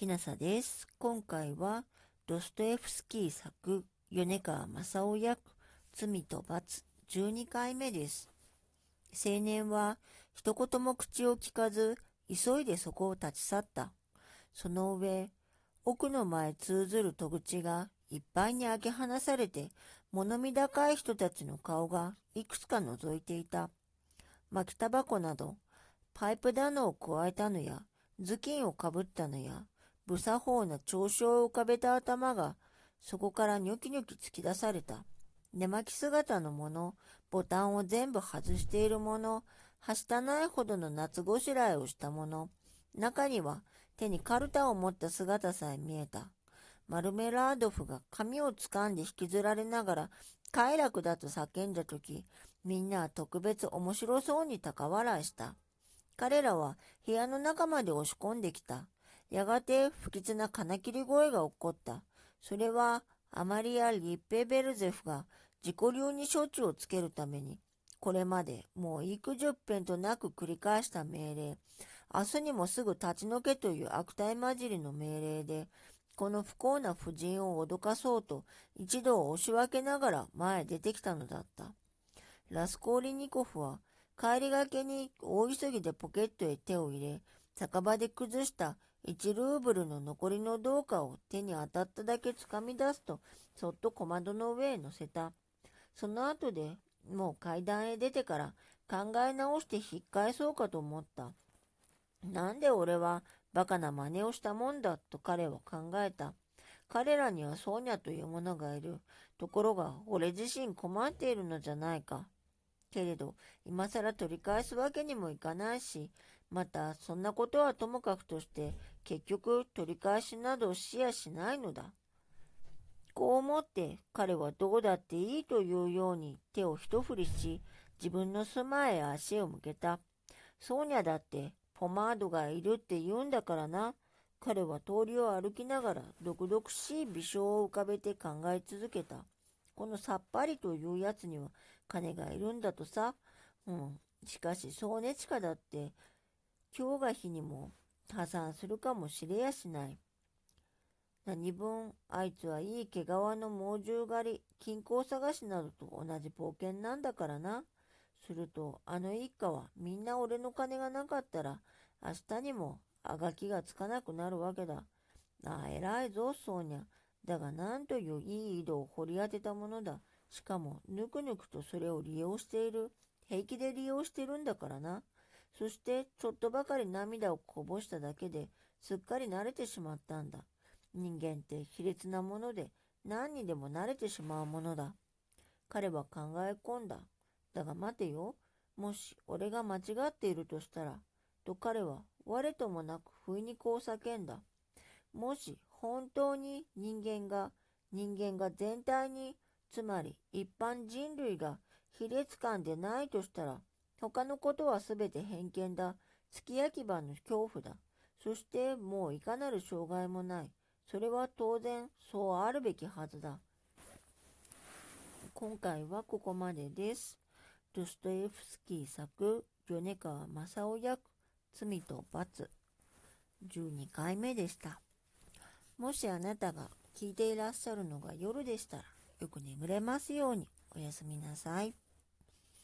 きなさです。今回はドストエフスキー作米川正夫役罪と罰12回目です。青年は一言も口を聞かず急いでそこを立ち去った。その上、奥の前通ずる戸口がいっぱいに開け放されて物見高い人たちの顔がいくつか覗いていた。巻きタバコなどパイプ棚を加えたのや頭巾をかぶったのや無作法な調子を浮かべた頭が、そこからニョキニョキ突き出された。寝巻き姿の者、ボタンを全部外している者、はしたないほどの夏ごしらえをした者、中には手にカルタを持った姿さえ見えた。マルメラードフが髪を掴んで引きずられながら、快楽だと叫んだとき、みんなは特別面白そうに高笑いした。彼らは部屋の中まで押し込んできた。やがて不吉な金切り声が起こった。それはアマリア・リッペベルゼフが自己流に処置をつけるために、これまでもう幾十遍となく繰り返した命令、明日にもすぐ立ち退けという悪態混じりの命令で、この不幸な婦人を脅かそうと一度押し分けながら前へ出てきたのだった。ラスコーリニコフは帰りがけに大急ぎでポケットへ手を入れ、酒場で崩した1ルーブルの残りの銅貨を手に当たっただけ掴み出すと、そっと小窓の上へ乗せた。その後でもう階段へ出てから考え直して引っ返そうかと思った。なんで俺はバカな真似をしたもんだと彼は考えた。彼らにはソーニャというものがいる。ところが俺自身困っているのじゃないか。けれど、今更取り返すわけにもいかないし、また、そんなことはともかくとして、結局取り返しなどしやしないのだ。こう思って彼はどうだっていいというように手を一振りし、自分の住まいへ足を向けた。ソーニャだってポマードがいるって言うんだからな。彼は通りを歩きながら毒々しい微笑を浮かべて考え続けた。このさっぱりというやつには金がいるんだとさ。うん。しかし、そうねちかだって、今日が日にも破産するかもしれやしない。何分、あいつはいい毛皮の猛獣狩り、金庫探しなどと同じ冒険なんだからな。すると、あの一家はみんな俺の金がなかったら、明日にもあがきがつかなくなるわけだ。ああ、偉いぞ、そうにゃ。だがなんといういい井戸を掘り当てたものだ。しかも、ぬくぬくとそれを利用している。平気で利用してるんだからな。そして、ちょっとばかり涙をこぼしただけで、すっかり慣れてしまったんだ。人間って卑劣なもので、何にでも慣れてしまうものだ。彼は考え込んだ。だが待てよ。もし俺が間違っているとしたら、と彼は我ともなく不意にこう叫んだ。もし本当に人間が、人間が全体に、つまり一般人類が卑劣感でないとしたら、他のことはすべて偏見だ。月き焼き場の恐怖だ。そしてもういかなる障害もない。それは当然そうあるべきはずだ。今回はここまでです。ドストエフスキー作、米川正夫役、罪と罰、12回目でした。もしあなたが聞いていらっしゃるのが夜でしたら、よく眠れますようにおやすみなさい。